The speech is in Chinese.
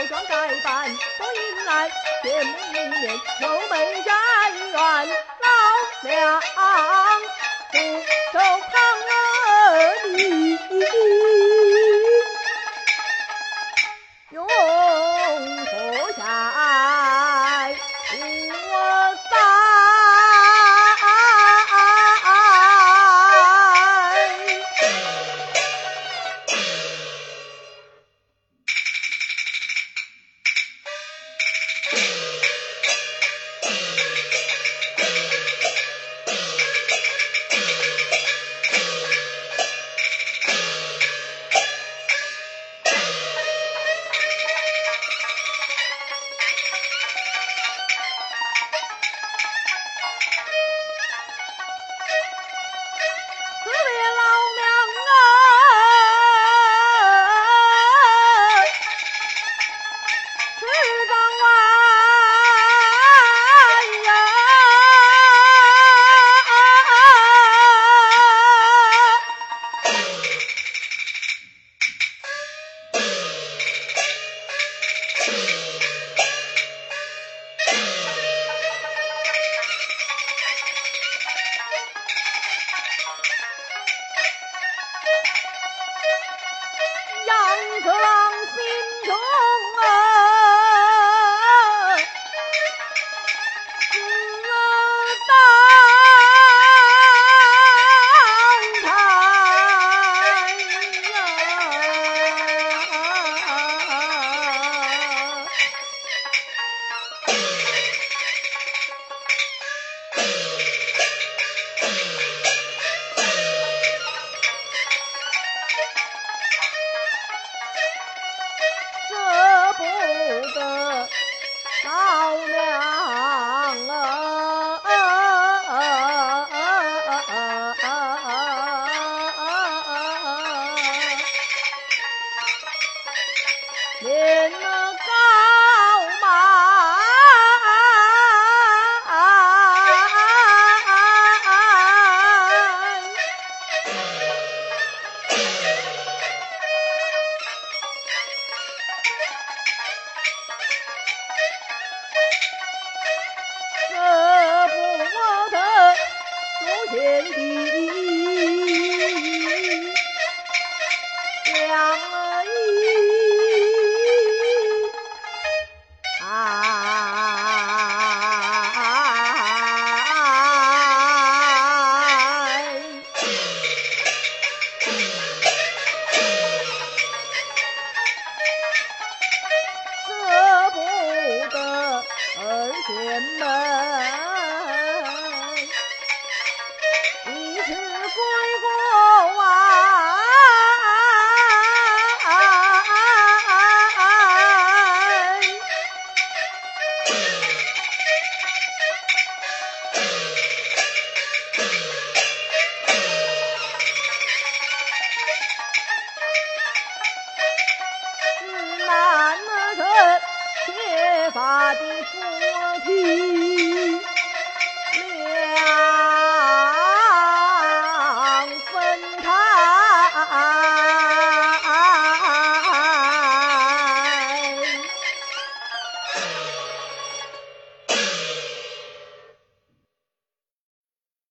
改装改扮，多迎来见面一面，秋梅染天呐 Thank you.